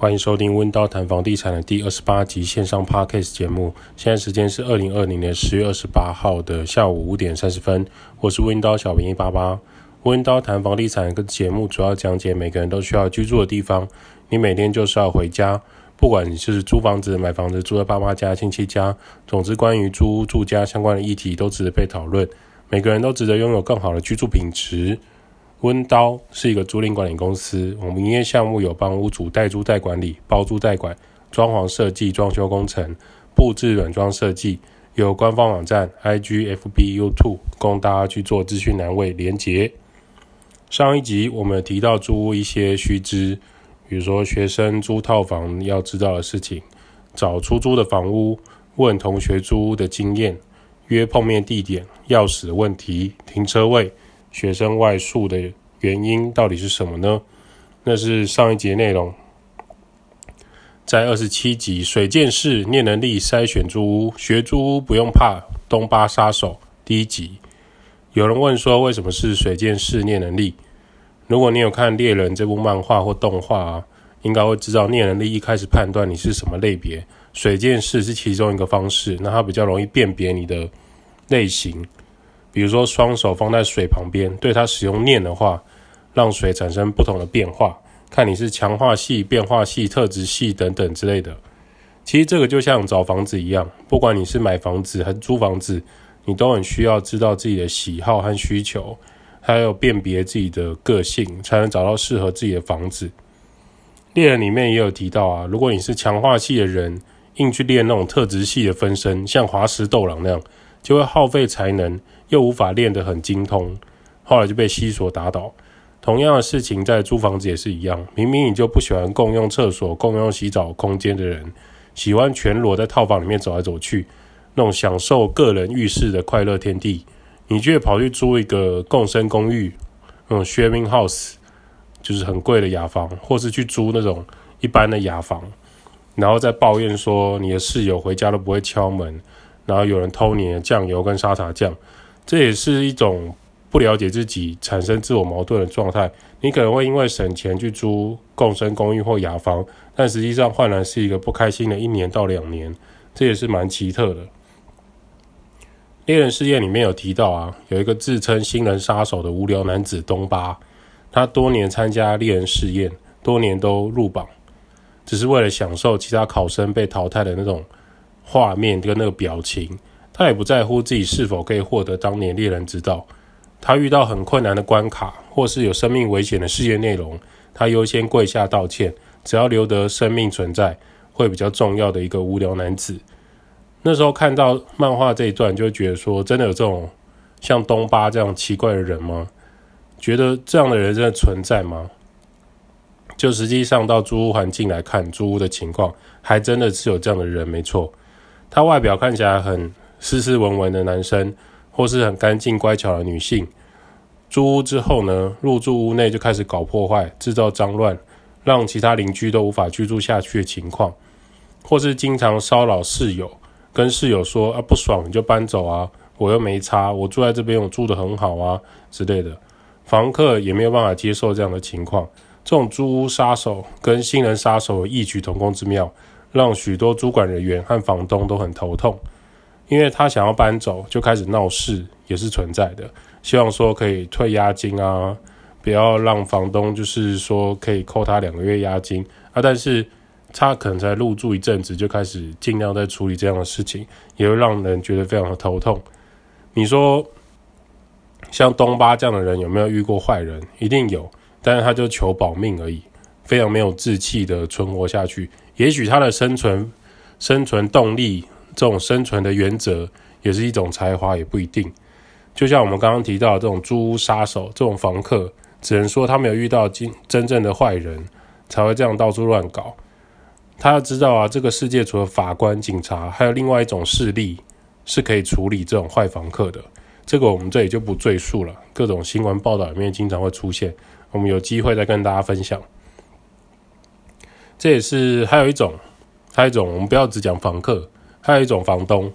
欢迎收听温刀谈房地产的第二十八集线上 Podcast 节目。现在时间是二零二零年十月二十八号的下午五点三十分。我是温刀小兵一八八。温刀谈房地产跟节目主要讲解每个人都需要居住的地方。你每天就是要回家，不管你是租房子、买房子、住在爸妈家、亲戚家，总之关于租屋住家相关的议题都值得被讨论。每个人都值得拥有更好的居住品质。温刀是一个租赁管理公司，我们营业项目有帮屋主代租代管理、包租代管、装潢设计、装修工程、布置软装设计，有官方网站、IG、FB、YouTube 供大家去做资讯栏位连结。上一集我们提到租屋一些须知，比如说学生租套房要知道的事情，找出租的房屋，问同学租屋的经验，约碰面地点、钥匙问题、停车位。学生外宿的原因到底是什么呢？那是上一节内容，在二十七集水见识念能力筛选租屋，学租屋不用怕东巴杀手第一集。有人问说，为什么是水见识念能力？如果你有看《猎人》这部漫画或动画啊，应该会知道念能力一开始判断你是什么类别，水见识是其中一个方式，那它比较容易辨别你的类型。比如说，双手放在水旁边，对它使用念的话，让水产生不同的变化，看你是强化系、变化系、特质系等等之类的。其实这个就像找房子一样，不管你是买房子还是租房子，你都很需要知道自己的喜好和需求，还有辨别自己的个性，才能找到适合自己的房子。猎人里面也有提到啊，如果你是强化系的人，硬去练那种特质系的分身，像华石斗狼那样，就会耗费才能。又无法练得很精通，后来就被西索打倒。同样的事情在租房子也是一样，明明你就不喜欢共用厕所、共用洗澡空间的人，喜欢全裸在套房里面走来走去，那种享受个人浴室的快乐天地，你却跑去租一个共生公寓，那种 sharing house，就是很贵的雅房，或是去租那种一般的雅房，然后再抱怨说你的室友回家都不会敲门，然后有人偷你的酱油跟沙茶酱。这也是一种不了解自己、产生自我矛盾的状态。你可能会因为省钱去租共生公寓或雅房，但实际上换来是一个不开心的一年到两年，这也是蛮奇特的。猎人试验里面有提到啊，有一个自称新人杀手的无聊男子东巴，他多年参加猎人试验，多年都入榜，只是为了享受其他考生被淘汰的那种画面跟那个表情。他也不在乎自己是否可以获得当年猎人之道。他遇到很困难的关卡，或是有生命危险的事件内容，他优先跪下道歉。只要留得生命存在，会比较重要的一个无聊男子。那时候看到漫画这一段，就觉得说，真的有这种像东巴这样奇怪的人吗？觉得这样的人真的存在吗？就实际上到租屋环境来看，租屋的情况，还真的是有这样的人，没错。他外表看起来很。斯斯文文的男生，或是很干净乖巧的女性，租屋之后呢，入住屋内就开始搞破坏，制造脏乱，让其他邻居都无法居住下去的情况，或是经常骚扰室友，跟室友说啊不爽你就搬走啊，我又没差，我住在这边我住得很好啊之类的，房客也没有办法接受这样的情况，这种租屋杀手跟新人杀手有异曲同工之妙，让许多主管人员和房东都很头痛。因为他想要搬走，就开始闹事，也是存在的。希望说可以退押金啊，不要让房东就是说可以扣他两个月押金啊。但是他可能才入住一阵子，就开始尽量在处理这样的事情，也会让人觉得非常的头痛。你说像东巴这样的人有没有遇过坏人？一定有，但是他就求保命而已，非常没有志气的存活下去。也许他的生存生存动力。这种生存的原则也是一种才华，也不一定。就像我们刚刚提到的这种租屋杀手，这种房客，只能说他没有遇到真真正的坏人，才会这样到处乱搞。他要知道啊，这个世界除了法官、警察，还有另外一种势力是可以处理这种坏房客的。这个我们这里就不赘述了，各种新闻报道里面经常会出现，我们有机会再跟大家分享。这也是还有一种，还有一种，我们不要只讲房客。还有一种房东，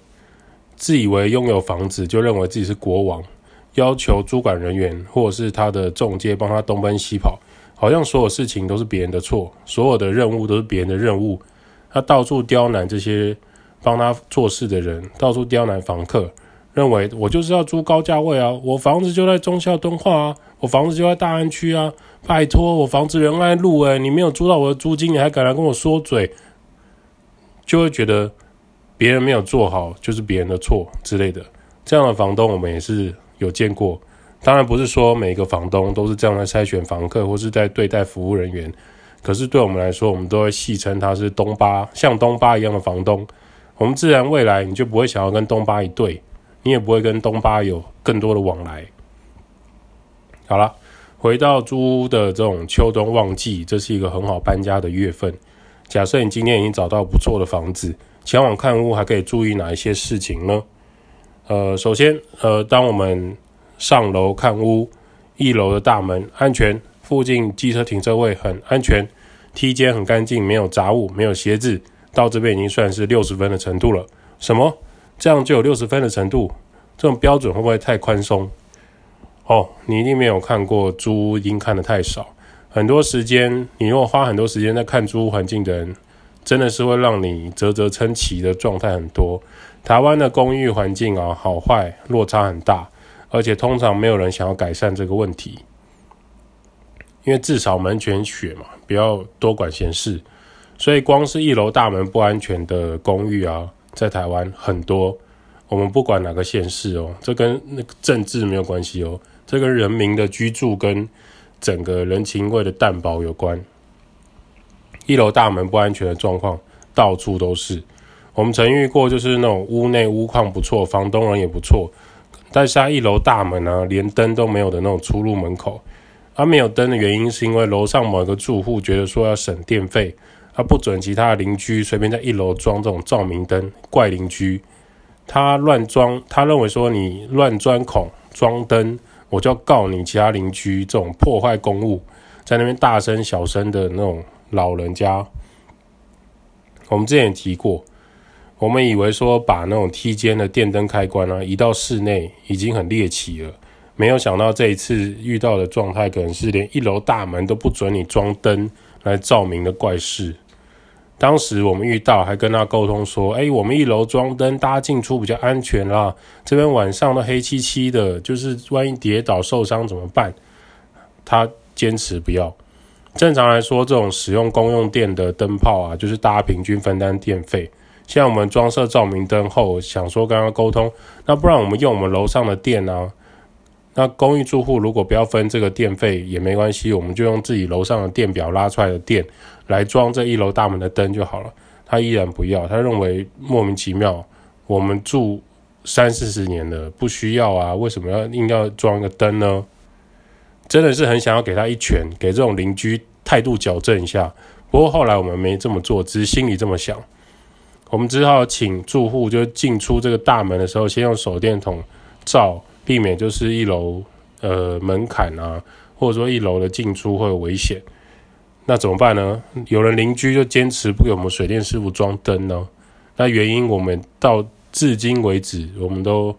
自以为拥有房子就认为自己是国王，要求租管人员或者是他的中介帮他东奔西跑，好像所有事情都是别人的错，所有的任务都是别人的任务。他到处刁难这些帮他做事的人，到处刁难房客，认为我就是要租高价位啊，我房子就在忠孝敦化啊，我房子就在大安区啊，拜托，我房子仁爱路诶，你没有租到我的租金，你还敢来跟我说嘴，就会觉得别人没有做好就是别人的错之类的。这样的房东我们也是有见过。当然不是说每一个房东都是这样来筛选房客，或是在对待服务人员。可是对我们来说，我们都会戏称他是东巴，像东巴一样的房东。我们自然未来你就不会想要跟东巴一对，你也不会跟东巴有更多的往来。好了，回到租屋的这种秋冬旺季，这是一个很好搬家的月份。假设你今天已经找到不错的房子，前往看屋还可以注意哪一些事情呢？呃，首先，呃，当我们上楼看屋，一楼的大门安全，附近机车停车位很安全，梯间很干净，没有杂物，没有鞋子，到这边已经算是六十分的程度了。什么？这样就有六十分的程度？这种标准会不会太宽松？哦，你一定没有看过租屋，已经看得太少。很多时间，你如果花很多时间在看租屋环境的人，真的是会让你啧啧称奇的状态很多。台湾的公寓环境啊，好坏落差很大。而且通常没有人想要改善这个问题，因为至少门全雪嘛，不要多管闲事。所以光是一楼大门不安全的公寓啊，在台湾很多。我们不管哪个县市哦，这跟那个政治没有关系哦，这跟人民的居住跟整个人情味的淡薄有关。一楼大门不安全的状况到处都是。我们曾遇过，就是那种屋内屋况不错，房东人也不错。但是他一楼大门啊，连灯都没有的那种出入门口，他没有灯的原因是因为楼上某一个住户觉得说要省电费，他不准其他的邻居随便在一楼装这种照明灯，怪邻居。他乱装，他认为说你乱钻孔装灯，我就要告你其他邻居这种破坏公物，在那边大声小声的那种老人家。我们之前也提过。我们以为说把那种梯间的电灯开关啊移到室内已经很猎奇了，没有想到这一次遇到的状态可能是连一楼大门都不准你装灯来照明的怪事。当时我们遇到还跟他沟通说：“哎，我们一楼装灯，大家进出比较安全啦。这边晚上都黑漆漆的，就是万一跌倒受伤怎么办？”他坚持不要。正常来说，这种使用公用电的灯泡啊，就是大家平均分担电费。像我们装设照明灯后，想说跟他沟通，那不然我们用我们楼上的电啊？那公寓住户如果不要分这个电费也没关系，我们就用自己楼上的电表拉出来的电来装这一楼大门的灯就好了。他依然不要，他认为莫名其妙，我们住三四十年了，不需要啊，为什么要硬要装一个灯呢？真的是很想要给他一拳，给这种邻居态度矫正一下。不过后来我们没这么做，只是心里这么想。我们只好请住户就进出这个大门的时候，先用手电筒照，避免就是一楼呃门槛啊，或者说一楼的进出会有危险。那怎么办呢？有人邻居就坚持不给我们水电师傅装灯呢。那原因我们到至今为止我们都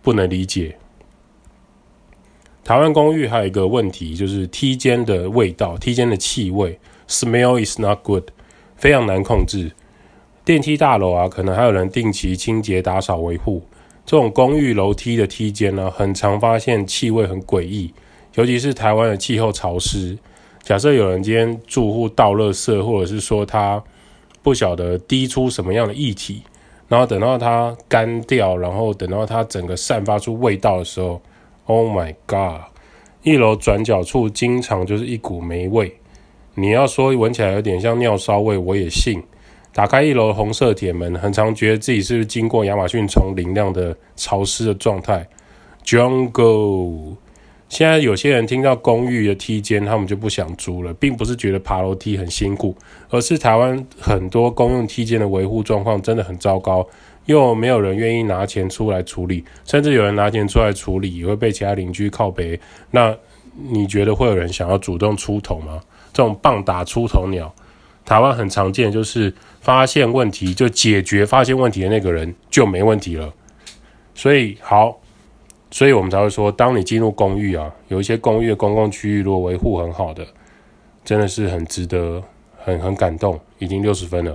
不能理解。台湾公寓还有一个问题，就是梯间的味道，梯间的气味，smell is not good，非常难控制。电梯大楼啊，可能还有人定期清洁、打扫、维护。这种公寓楼梯的梯间呢，很常发现气味很诡异，尤其是台湾的气候潮湿。假设有人今天住户倒垃圾，或者是说他不晓得滴出什么样的液体，然后等到它干掉，然后等到它整个散发出味道的时候，Oh my God！一楼转角处经常就是一股霉味。你要说闻起来有点像尿骚味，我也信。打开一楼红色铁门，很常觉得自己是不是经过亚马逊丛林那样的潮湿的状态。Jungle。现在有些人听到公寓的梯间，他们就不想租了，并不是觉得爬楼梯很辛苦，而是台湾很多公用梯间的维护状况真的很糟糕，又没有人愿意拿钱出来处理，甚至有人拿钱出来处理，也会被其他邻居靠背。那你觉得会有人想要主动出头吗？这种棒打出头鸟。台湾很常见，就是发现问题就解决发现问题的那个人就没问题了。所以好，所以我们才会说，当你进入公寓啊，有一些公寓的公共区域如果维护很好的，真的是很值得，很很感动，已经六十分了。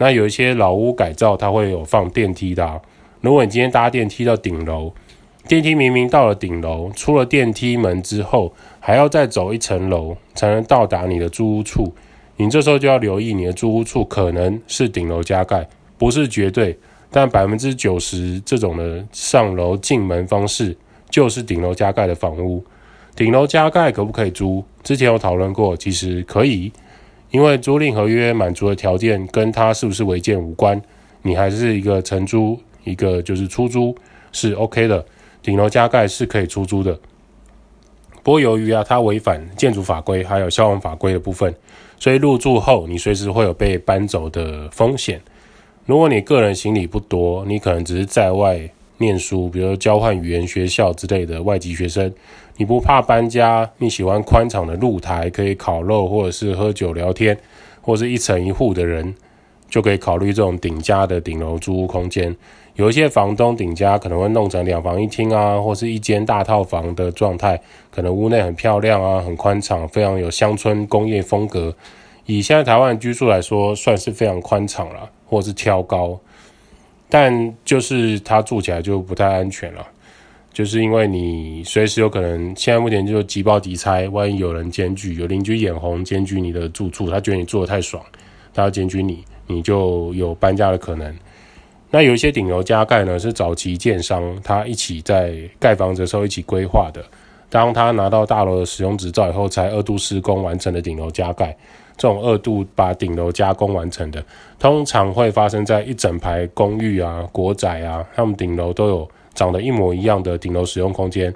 那有一些老屋改造，它会有放电梯的啊。如果你今天搭电梯到顶楼，电梯明明到了顶楼，出了电梯门之后，还要再走一层楼才能到达你的租屋处，你这时候就要留意，你的租屋处可能是顶楼加盖，不是绝对。但百分之九十这种的上楼进门方式就是顶楼加盖的房屋，顶楼加盖可不可以租？之前有讨论过，其实可以，因为租赁合约满足的条件跟它是不是违建无关，你还是一个承租，一个就是出租是 OK 的，顶楼加盖是可以出租的。不过由于啊它违反建筑法规还有消防法规的部分，所以入住后你随时会有被搬走的风险。如果你个人行李不多，你可能只是在外念书，比如交换语言学校之类的外籍学生，你不怕搬家，你喜欢宽敞的露台可以烤肉或者是喝酒聊天，或是一层一户的人，就可以考虑这种顶加的顶楼租屋空间。有一些房东顶加可能会弄成两房一厅啊，或是一间大套房的状态，可能屋内很漂亮啊，很宽敞，非常有乡村工业风格。以现在台湾居住来说，算是非常宽敞了。或是挑高，但就是它住起来就不太安全了，就是因为你随时有可能，现在目前就即报即拆，万一有人检举，有邻居眼红检举你的住处，他觉得你住得太爽，他要检举你，你就有搬家的可能。那有一些顶楼加盖呢，是早期建商他一起在盖房子的时候一起规划的，当他拿到大楼的使用执照以后，才二度施工完成的顶楼加盖。这种二度把顶楼加工完成的，通常会发生在一整排公寓啊、国宅啊，他们顶楼都有长得一模一样的顶楼使用空间，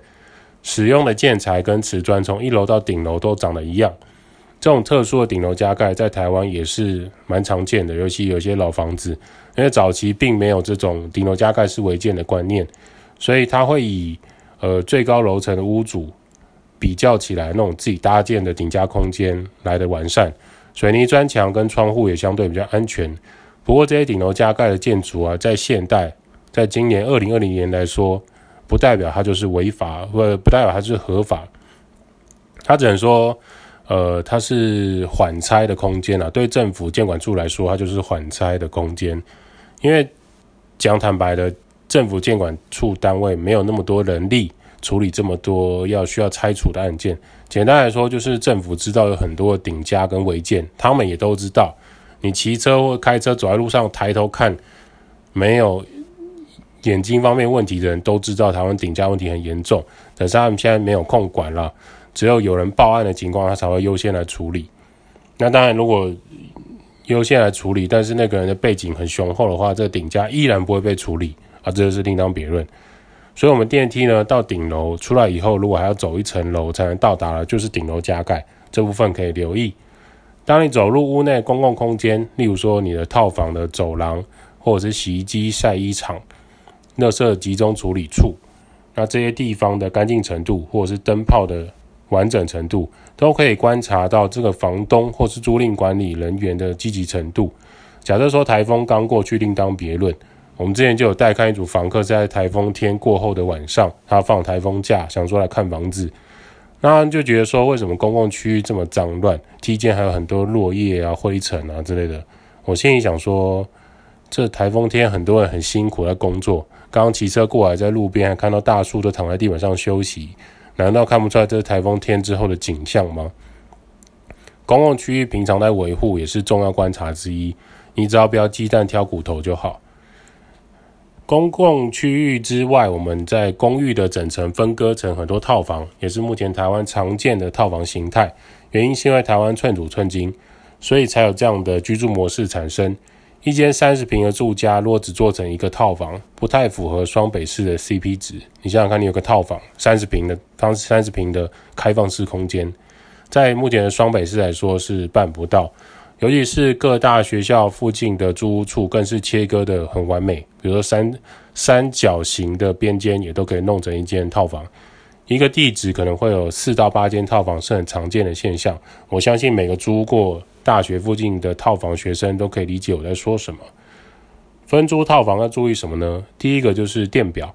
使用的建材跟瓷砖从一楼到顶楼都长得一样。这种特殊的顶楼加盖在台湾也是蛮常见的，尤其有些老房子，因为早期并没有这种顶楼加盖是违建的观念，所以它会以呃最高楼层的屋主比较起来，那种自己搭建的顶加空间来的完善。水泥砖墙跟窗户也相对比较安全，不过这些顶楼加盖的建筑啊，在现代，在今年二零二零年来说，不代表它就是违法，或不代表它是合法，它只能说，呃，它是缓拆的空间啊。对政府监管处来说，它就是缓拆的空间，因为讲坦白的，政府监管处单位没有那么多人力。处理这么多要需要拆除的案件，简单来说就是政府知道有很多顶加跟违建，他们也都知道。你骑车或开车走在路上抬头看，没有眼睛方面问题的人都知道台湾顶加问题很严重，但是他们现在没有空管了，只有有人报案的情况，他才会优先来处理。那当然，如果优先来处理，但是那个人的背景很雄厚的话，这顶加依然不会被处理啊，这就是另当别论。所以，我们电梯呢到顶楼出来以后，如果还要走一层楼才能到达了，就是顶楼加盖这部分可以留意。当你走入屋内公共空间，例如说你的套房的走廊，或者是洗衣机、晒衣场、垃圾集中处理处，那这些地方的干净程度，或者是灯泡的完整程度，都可以观察到这个房东或是租赁管理人员的积极程度。假设说台风刚过去，另当别论。我们之前就有带看一组房客，在台风天过后的晚上，他放台风假，想说来看房子，那就觉得说，为什么公共区域这么脏乱，梯间还有很多落叶啊、灰尘啊之类的。我心里想说，这台风天很多人很辛苦在工作，刚刚骑车过来，在路边还看到大树都躺在地板上休息，难道看不出来这是台风天之后的景象吗？公共区域平常在维护也是重要观察之一，你只要不要鸡蛋挑骨头就好。公共区域之外，我们在公寓的整层分割成很多套房，也是目前台湾常见的套房形态。原因是因为台湾寸土寸金，所以才有这样的居住模式产生。一间三十平的住家，如果只做成一个套房，不太符合双北市的 CP 值。你想想看，你有个套房三十平的，当三十平的开放式空间，在目前的双北市来说是办不到。尤其是各大学校附近的租屋处，更是切割得很完美。比如说三三角形的边间，也都可以弄成一间套房。一个地址可能会有四到八间套房，是很常见的现象。我相信每个租过大学附近的套房学生都可以理解我在说什么。分租套房要注意什么呢？第一个就是电表，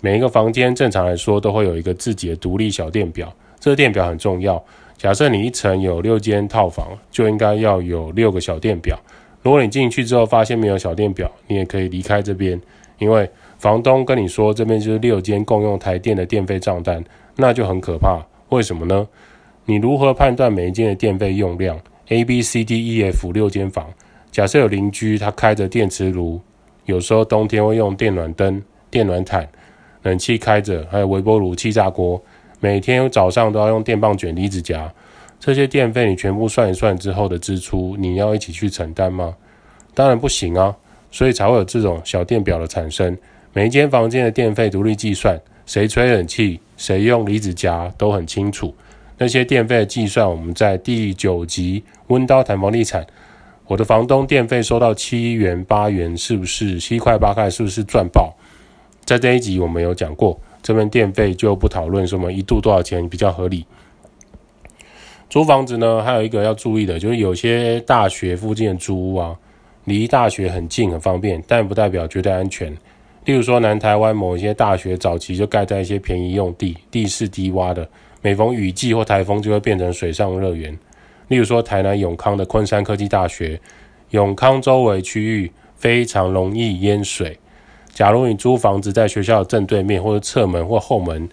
每一个房间正常来说都会有一个自己的独立小电表，这个电表很重要。假设你一层有六间套房，就应该要有六个小电表。如果你进去之后发现没有小电表，你也可以离开这边，因为房东跟你说这边就是六间共用台电的电费账单，那就很可怕。为什么呢？你如何判断每一间的电费用量？A、B、C、D、E、F 六间房，假设有邻居他开着电磁炉，有时候冬天会用电暖灯、电暖毯。冷气开着，还有微波炉、气炸锅，每天早上都要用电棒卷离子夹，这些电费你全部算一算之后的支出，你要一起去承担吗？当然不行啊，所以才会有这种小电表的产生。每一间房间的电费独立计算，谁吹冷气，谁用离子夹都很清楚。那些电费的计算，我们在第九集温刀谈房地产，我的房东电费收到七元八元，是不是七块八块？是不是赚爆？在这一集我们有讲过，这边电费就不讨论什么一度多少钱比较合理。租房子呢，还有一个要注意的，就是有些大学附近的租屋啊，离大学很近很方便，但不代表绝对安全。例如说南台湾某一些大学早期就盖在一些便宜用地，地势低洼的，每逢雨季或台风就会变成水上乐园。例如说台南永康的昆山科技大学，永康周围区域非常容易淹水。假如你租房子在学校的正对面，或者侧门或后门，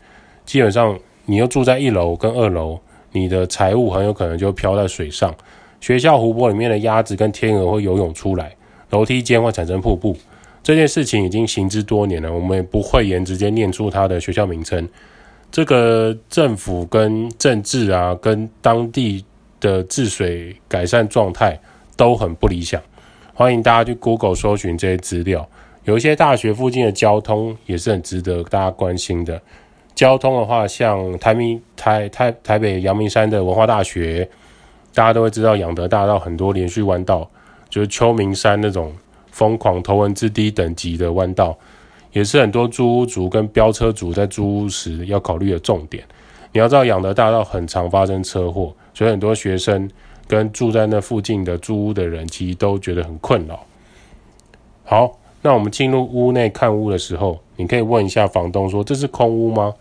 基本上你又住在一楼跟二楼，你的财物很有可能就飘在水上。学校湖泊里面的鸭子跟天鹅会游泳出来，楼梯间会产生瀑布。这件事情已经行之多年了，我们也不讳言直接念出它的学校名称。这个政府跟政治啊，跟当地的治水改善状态都很不理想。欢迎大家去 Google 搜寻这些资料。有一些大学附近的交通也是很值得大家关心的。交通的话，像台明台台台北阳明山的文化大学，大家都会知道，仰德大道很多连续弯道，就是秋名山那种疯狂头文字 D 等级的弯道，也是很多租屋族跟飙车族在租屋时要考虑的重点。你要知道，养德大道很常发生车祸，所以很多学生跟住在那附近的租屋的人，其实都觉得很困扰。好。那我们进入屋内看屋的时候，你可以问一下房东说，这是空屋吗？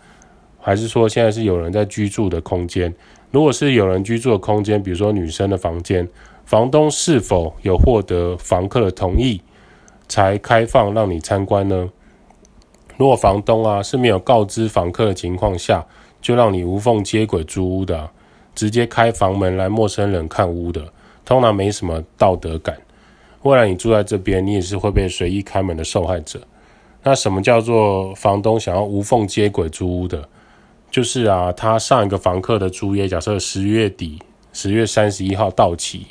还是说现在是有人在居住的空间？如果是有人居住的空间，比如说女生的房间，房东是否有获得房客的同意才开放让你参观呢？如果房东啊是没有告知房客的情况下，就让你无缝接轨租屋的，直接开房门来陌生人看屋的，通常没什么道德感。未来你住在这边，你也是会被随意开门的受害者。那什么叫做房东想要无缝接轨租屋的？就是啊，他上一个房客的租约，假设十月底，十月三十一号到期，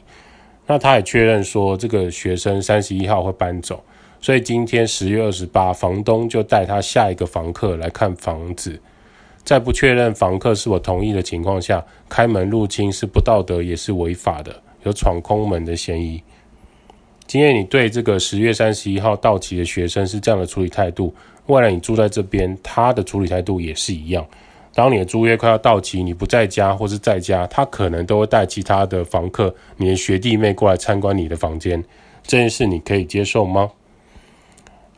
那他也确认说这个学生三十一号会搬走，所以今天十月二十八，房东就带他下一个房客来看房子，在不确认房客是否同意的情况下，开门入侵是不道德也是违法的，有闯空门的嫌疑。今天你对这个十月三十一号到期的学生是这样的处理态度，未来你住在这边，他的处理态度也是一样。当你的租约快要到期，你不在家或是在家，他可能都会带其他的房客、你的学弟妹过来参观你的房间。这件事你可以接受吗？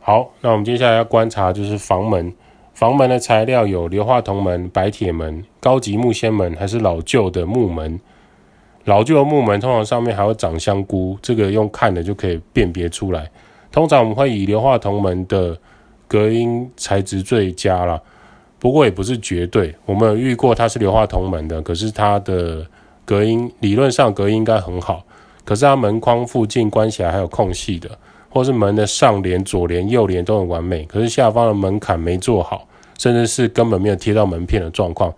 好，那我们接下来要观察就是房门，房门的材料有硫化铜门、白铁门、高级木纤门，还是老旧的木门。老旧的木门通常上面还会长香菇，这个用看的就可以辨别出来。通常我们会以硫化铜门的隔音材质最佳啦，不过也不是绝对。我们有遇过它是硫化铜门的，可是它的隔音理论上隔音应该很好，可是它门框附近关起来还有空隙的，或是门的上联、左联、右联都很完美，可是下方的门槛没做好，甚至是根本没有贴到门片的状况。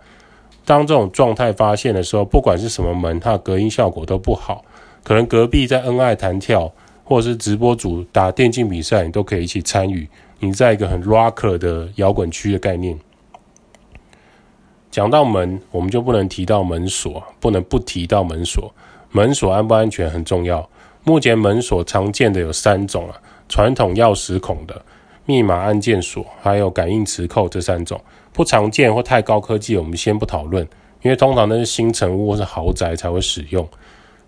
当这种状态发现的时候，不管是什么门，它的隔音效果都不好。可能隔壁在恩爱弹跳，或者是直播主打电竞比赛，你都可以一起参与。你在一个很 rock 的摇滚区的概念。讲到门，我们就不能提到门锁，不能不提到门锁。门锁安不安全很重要。目前门锁常见的有三种啊，传统钥匙孔的、密码按键锁，还有感应磁扣这三种。不常见或太高科技，我们先不讨论，因为通常都是新成屋或是豪宅才会使用。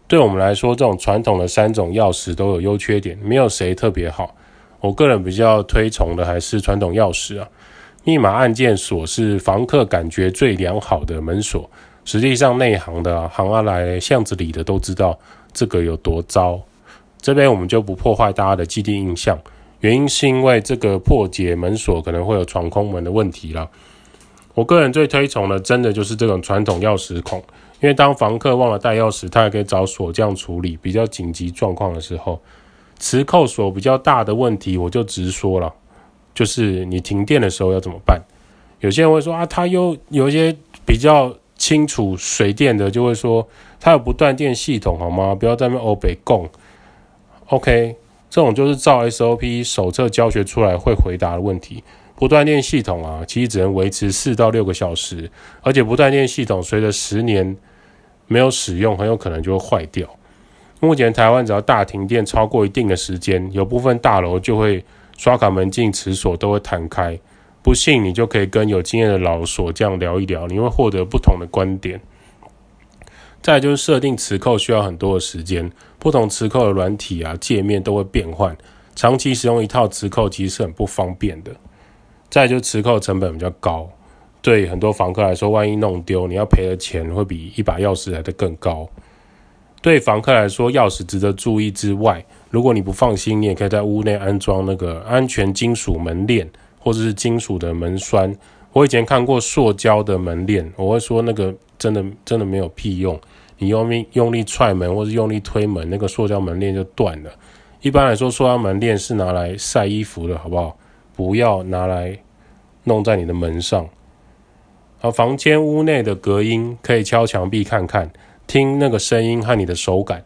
对我们来说，这种传统的三种钥匙都有优缺点，没有谁特别好。我个人比较推崇的还是传统钥匙啊。密码按键锁是房客感觉最良好的门锁。实际上，内行的、行啊来巷子里的都知道这个有多糟。这边我们就不破坏大家的既定印象，原因是因为这个破解门锁可能会有闯空门的问题啦。我个人最推崇的，真的就是这种传统钥匙孔，因为当房客忘了带钥匙，他也可以找锁匠处理。比较紧急状况的时候，磁扣锁比较大的问题，我就直说了，就是你停电的时候要怎么办？有些人会说啊，他又有一些比较。清楚水电的就会说，它有不断电系统好吗？不要在那边欧北共。OK，这种就是照 SOP 手册教学出来会回答的问题。不断电系统啊，其实只能维持四到六个小时，而且不断电系统随着十年没有使用，很有可能就会坏掉。目前台湾只要大停电超过一定的时间，有部分大楼就会刷卡门禁磁锁都会弹开。不信，你就可以跟有经验的老锁匠聊一聊，你会获得不同的观点。再就是设定磁扣需要很多的时间，不同磁扣的软体啊、界面都会变换，长期使用一套磁扣其实是很不方便的。再就是磁扣成本比较高，对很多房客来说，万一弄丢，你要赔的钱会比一把钥匙来得更高。对房客来说，钥匙值得注意之外，如果你不放心，你也可以在屋内安装那个安全金属门链。或者是金属的门栓，我以前看过塑胶的门链，我会说那个真的真的没有屁用。你用力用力踹门或者用力推门，那个塑胶门链就断了。一般来说，塑胶门链是拿来晒衣服的，好不好？不要拿来弄在你的门上。而房间屋内的隔音可以敲墙壁看看，听那个声音和你的手感。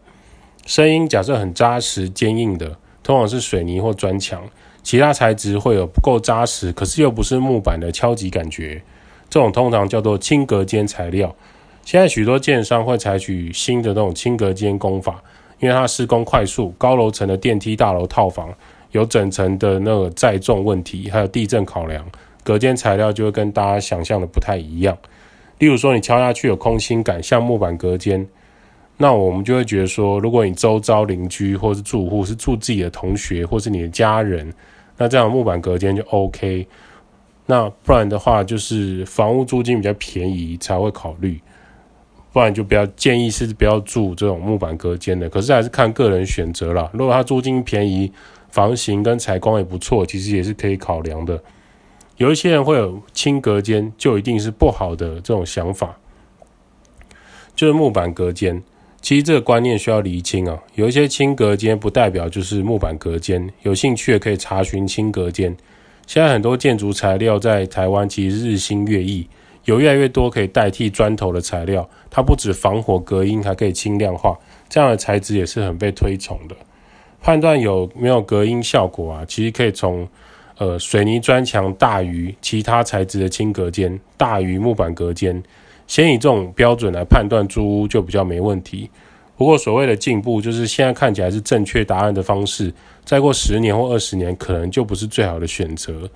声音假设很扎实坚硬的，通常是水泥或砖墙。其他材质会有不够扎实，可是又不是木板的敲击感觉，这种通常叫做轻隔间材料。现在许多建商会采取新的那种轻隔间工法，因为它施工快速，高楼层的电梯大楼套房有整层的那个载重问题，还有地震考量，隔间材料就会跟大家想象的不太一样。例如说，你敲下去有空心感，像木板隔间。那我们就会觉得说，如果你周遭邻居或是住户是住自己的同学或是你的家人，那这样木板隔间就 OK。那不然的话，就是房屋租金比较便宜才会考虑，不然就不要建议是不要住这种木板隔间的。可是还是看个人选择啦。如果它租金便宜，房型跟采光也不错，其实也是可以考量的。有一些人会有轻隔间，就一定是不好的这种想法，就是木板隔间。其实这个观念需要厘清啊，有一些轻隔间不代表就是木板隔间，有兴趣的可以查询轻隔间。现在很多建筑材料在台湾其实日新月异，有越来越多可以代替砖头的材料，它不止防火隔音，还可以轻量化，这样的材质也是很被推崇的。判断有没有隔音效果啊，其实可以从呃水泥砖墙大于其他材质的轻隔间，大于木板隔间。先以这种标准来判断租屋就比较没问题。不过所谓的进步，就是现在看起来是正确答案的方式，再过十年或二十年，可能就不是最好的选择。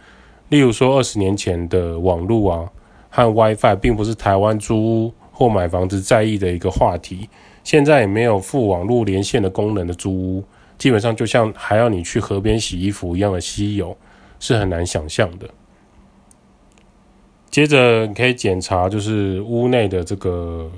例如说，二十年前的网络啊和 WiFi 并不是台湾租屋或买房子在意的一个话题。现在也没有附网络连线的功能的租屋，基本上就像还要你去河边洗衣服一样的稀有，是很难想象的。接着你可以检查，就是屋内的这个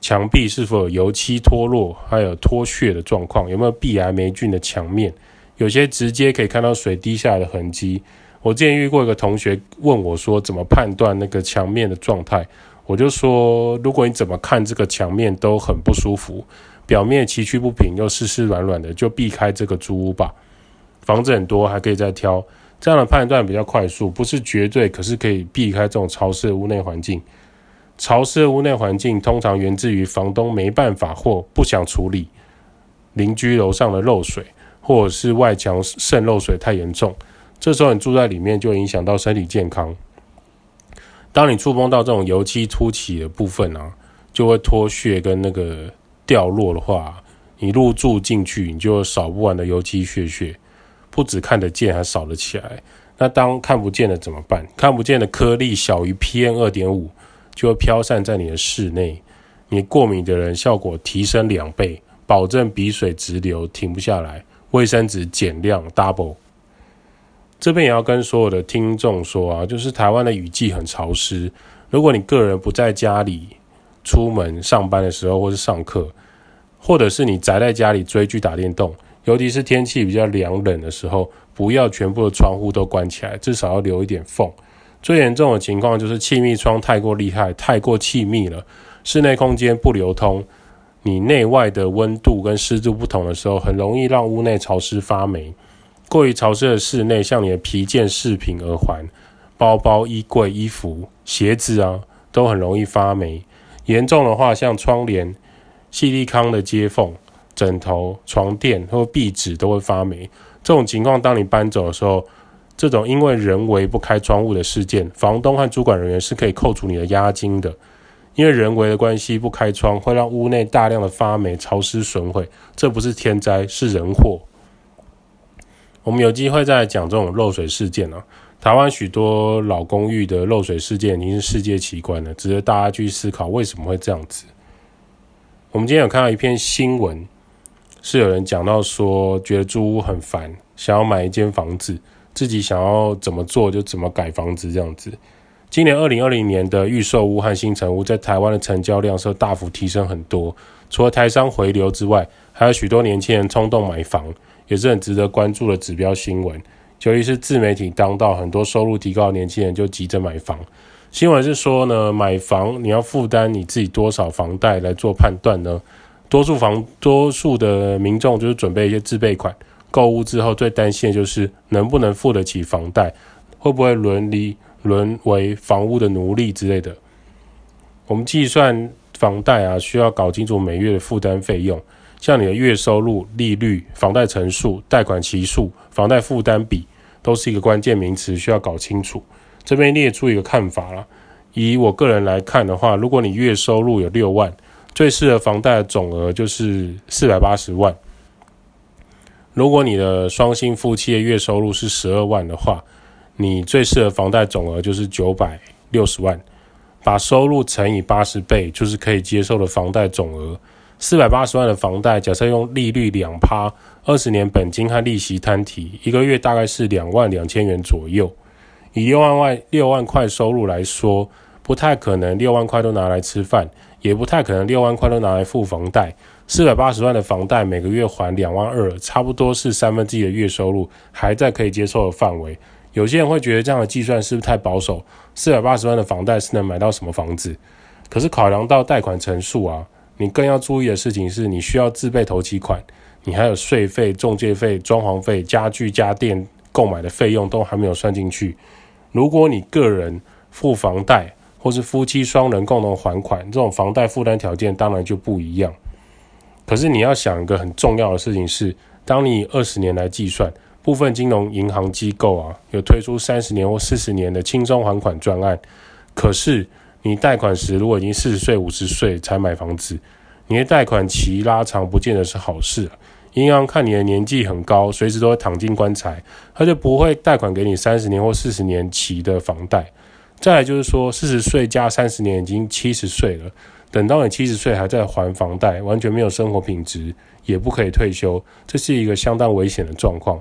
墙壁是否有油漆脱落，还有脱屑的状况，有没有壁癌霉菌的墙面，有些直接可以看到水滴下来的痕迹。我之前遇过一个同学问我说，怎么判断那个墙面的状态？我就说，如果你怎么看这个墙面都很不舒服，表面崎岖不平又湿湿软软的，就避开这个租屋吧。房子很多，还可以再挑。这样的判断比较快速，不是绝对，可是可以避开这种潮湿的屋内环境。潮湿的屋内环境通常源自于房东没办法或不想处理邻居楼上的漏水，或者是外墙渗漏水太严重。这时候你住在里面就影响到身体健康。当你触碰到这种油漆凸起的部分啊，就会脱屑跟那个掉落的话，你入住进去，你就有扫不完的油漆屑屑。不只看得见，还扫得起来。那当看不见的怎么办？看不见的颗粒小于 PM 二点五，就会飘散在你的室内。你过敏的人效果提升两倍，保证鼻水直流停不下来。卫生纸减量 double。这边也要跟所有的听众说啊，就是台湾的雨季很潮湿。如果你个人不在家里出门上班的时候，或是上课，或者是你宅在家里追剧打电动，尤其是天气比较凉冷的时候，不要全部的窗户都关起来，至少要留一点缝。最严重的情况就是气密窗太过厉害，太过气密了，室内空间不流通，你内外的温度跟湿度不同的时候，很容易让屋内潮湿发霉。过于潮湿的室内，像你的皮件、饰品、耳环、包包、衣柜、衣服、鞋子啊，都很容易发霉。严重的话，像窗帘、细粒康的接缝、枕头、床垫或壁纸都会发霉。这种情况，当你搬走的时候，这种因为人为不开窗户的事件，房东和主管人员是可以扣除你的押金的。因为人为的关系不开窗，会让屋内大量的发霉、潮湿、损毁。这不是天灾，是人祸。我们有机会再讲这种漏水事件啊。台湾许多老公寓的漏水事件已经是世界奇观了，值得大家去思考为什么会这样子。我们今天有看到一篇新闻，是有人讲到说，觉得租屋很烦，想要买一间房子，自己想要怎么做就怎么改房子这样子。今年二零二零年的预售屋和新成屋在台湾的成交量是大幅提升很多，除了台商回流之外，还有许多年轻人冲动买房。也是很值得关注的指标新闻，尤其是自媒体当道，很多收入提高的年轻人就急着买房。新闻是说呢，买房你要负担你自己多少房贷来做判断呢？多数房多数的民众就是准备一些自备款，购屋之后最担心的就是能不能付得起房贷，会不会沦离沦为房屋的奴隶之类的。我们计算房贷啊，需要搞清楚每月的负担费用。像你的月收入、利率、房贷成数、贷款期数、房贷负担比，都是一个关键名词，需要搞清楚。这边列出一个看法啦。以我个人来看的话，如果你月收入有六万，最适合房贷的总额就是四百八十万。如果你的双薪夫妻的月收入是十二万的话，你最适合房贷总额就是九百六十万。把收入乘以八十倍，就是可以接受的房贷总额。四百八十万的房贷，假设用利率两趴，二十年本金和利息摊提，一个月大概是两万两千元左右。以六万块六万块收入来说，不太可能六万块都拿来吃饭，也不太可能六万块都拿来付房贷。四百八十万的房贷，每个月还两万二，差不多是三分之一的月收入，还在可以接受的范围。有些人会觉得这样的计算是不是太保守？四百八十万的房贷是能买到什么房子？可是考量到贷款成数啊。你更要注意的事情是，你需要自备头期款，你还有税费、中介费、装潢费、家具家电购买的费用都还没有算进去。如果你个人付房贷，或是夫妻双人共同还款，这种房贷负担条件当然就不一样。可是你要想一个很重要的事情是，当你以二十年来计算，部分金融银行机构啊有推出三十年或四十年的轻松还款专案，可是。你贷款时如果已经四十岁、五十岁才买房子，你的贷款期拉长不见得是好事。银行看你的年纪很高，随时都会躺进棺材，他就不会贷款给你三十年或四十年期的房贷。再来就是说，四十岁加三十年已经七十岁了，等到你七十岁还在还房贷，完全没有生活品质，也不可以退休，这是一个相当危险的状况。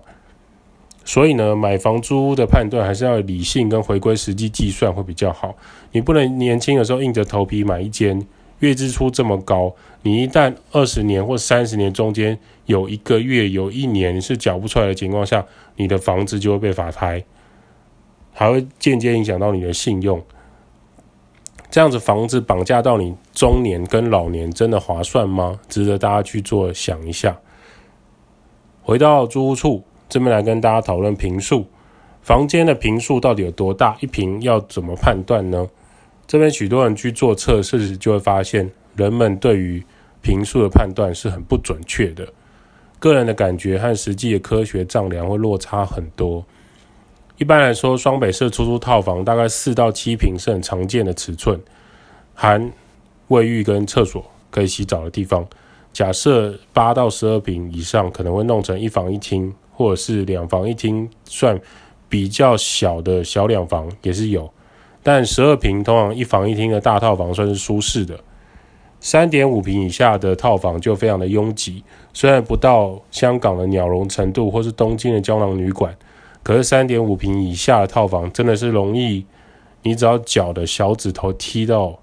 所以呢，买房租屋的判断还是要理性跟回归实际计算会比较好。你不能年轻的时候硬着头皮买一间，月支出这么高，你一旦二十年或三十年中间有一个月、有一年是缴不出来的情况下，你的房子就会被法拍，还会间接影响到你的信用。这样子房子绑架到你中年跟老年，真的划算吗？值得大家去做想一下。回到租屋处。这边来跟大家讨论平数，房间的平数到底有多大？一平要怎么判断呢？这边许多人去做测试时，就会发现人们对于平数的判断是很不准确的，个人的感觉和实际的科学丈量会落差很多。一般来说，双北市出租套房大概四到七平是很常见的尺寸，含卫浴跟厕所可以洗澡的地方。假设八到十二平以上，可能会弄成一房一厅。或者是两房一厅，算比较小的小两房也是有，但十二平通常一房一厅的大套房算是舒适的。三点五平以下的套房就非常的拥挤，虽然不到香港的鸟笼程度或是东京的胶囊旅馆，可是三点五平以下的套房真的是容易，你只要脚的小指头踢到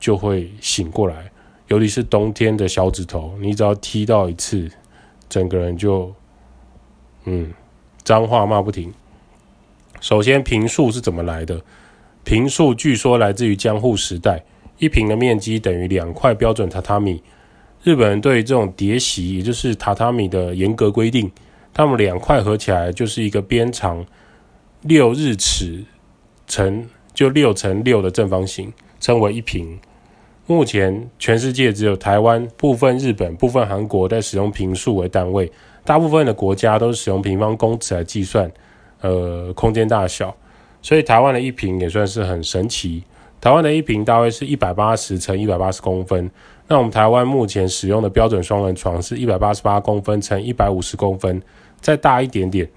就会醒过来，尤其是冬天的小指头，你只要踢到一次，整个人就嗯，脏话骂不停。首先，坪数是怎么来的？坪数据说来自于江户时代，一坪的面积等于两块标准榻榻米。日本人对于这种叠席，也就是榻榻米的严格规定，他们两块合起来就是一个边长六日尺乘就六乘六的正方形，称为一坪。目前全世界只有台湾、部分日本、部分韩国在使用坪数为单位，大部分的国家都是使用平方公尺来计算，呃，空间大小。所以台湾的一坪也算是很神奇。台湾的一坪大约是一百八十乘一百八十公分。那我们台湾目前使用的标准双人床是一百八十八公分乘一百五十公分，再大一点点。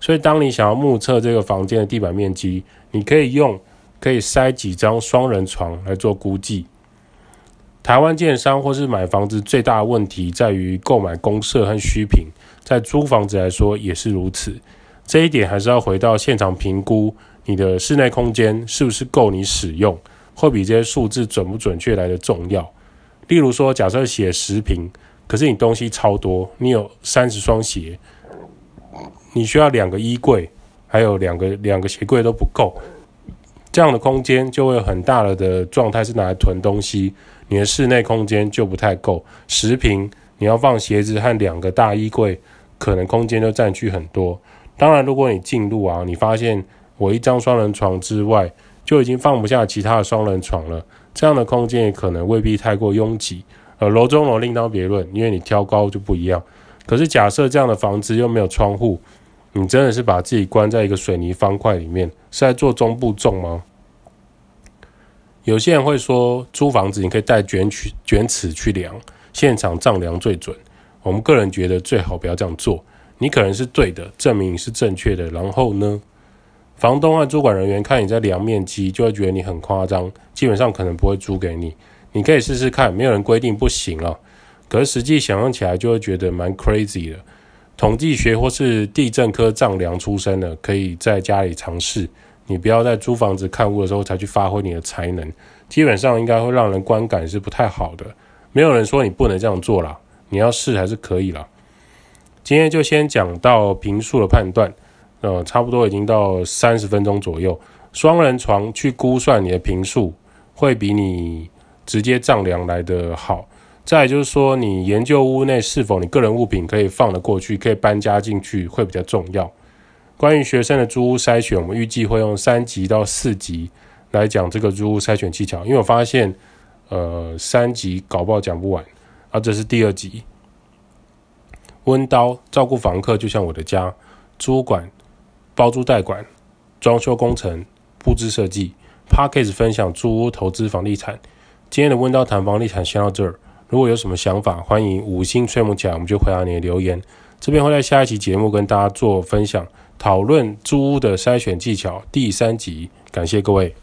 所以当你想要目测这个房间的地板面积，你可以用可以塞几张双人床来做估计。台湾建商或是买房子最大的问题在于购买公设和虚平，在租房子来说也是如此。这一点还是要回到现场评估你的室内空间是不是够你使用，会比这些数字准不准确来的重要。例如说，假设写十平，可是你东西超多，你有三十双鞋，你需要两个衣柜，还有两个两个鞋柜都不够，这样的空间就会有很大了的状态是拿来囤东西，你的室内空间就不太够。十平你要放鞋子和两个大衣柜，可能空间就占据很多。当然，如果你进入啊，你发现我一张双人床之外就已经放不下其他的双人床了。这样的空间也可能未必太过拥挤，呃，楼中楼另当别论，因为你挑高就不一样。可是假设这样的房子又没有窗户，你真的是把自己关在一个水泥方块里面，是在做中部重吗？有些人会说，租房子你可以带卷尺卷尺去量，现场丈量最准。我们个人觉得最好不要这样做。你可能是对的，证明你是正确的，然后呢？房东和租管人员看你在量面积，就会觉得你很夸张，基本上可能不会租给你。你可以试试看，没有人规定不行啊。可是实际想象起来，就会觉得蛮 crazy 的。统计学或是地震科丈量出身的，可以在家里尝试。你不要在租房子看屋的时候才去发挥你的才能，基本上应该会让人观感是不太好的。没有人说你不能这样做啦，你要试还是可以啦。今天就先讲到平数的判断。呃，差不多已经到三十分钟左右。双人床去估算你的平数，会比你直接丈量来得好。再就是说，你研究屋内是否你个人物品可以放得过去，可以搬家进去，会比较重要。关于学生的租屋筛选，我们预计会用三集到四集来讲这个租屋筛选技巧。因为我发现，呃，三集搞不好讲不完。啊，这是第二集。温刀照顾房客，就像我的家，租管。包租代管、装修工程、布置设计，Podcast 分享租屋投资房地产。今天的温刀谈房地产先到这儿。如果有什么想法，欢迎五星吹捧起来，我们就回答你的留言。这边会在下一期节目跟大家做分享，讨论租屋的筛选技巧第三集。感谢各位。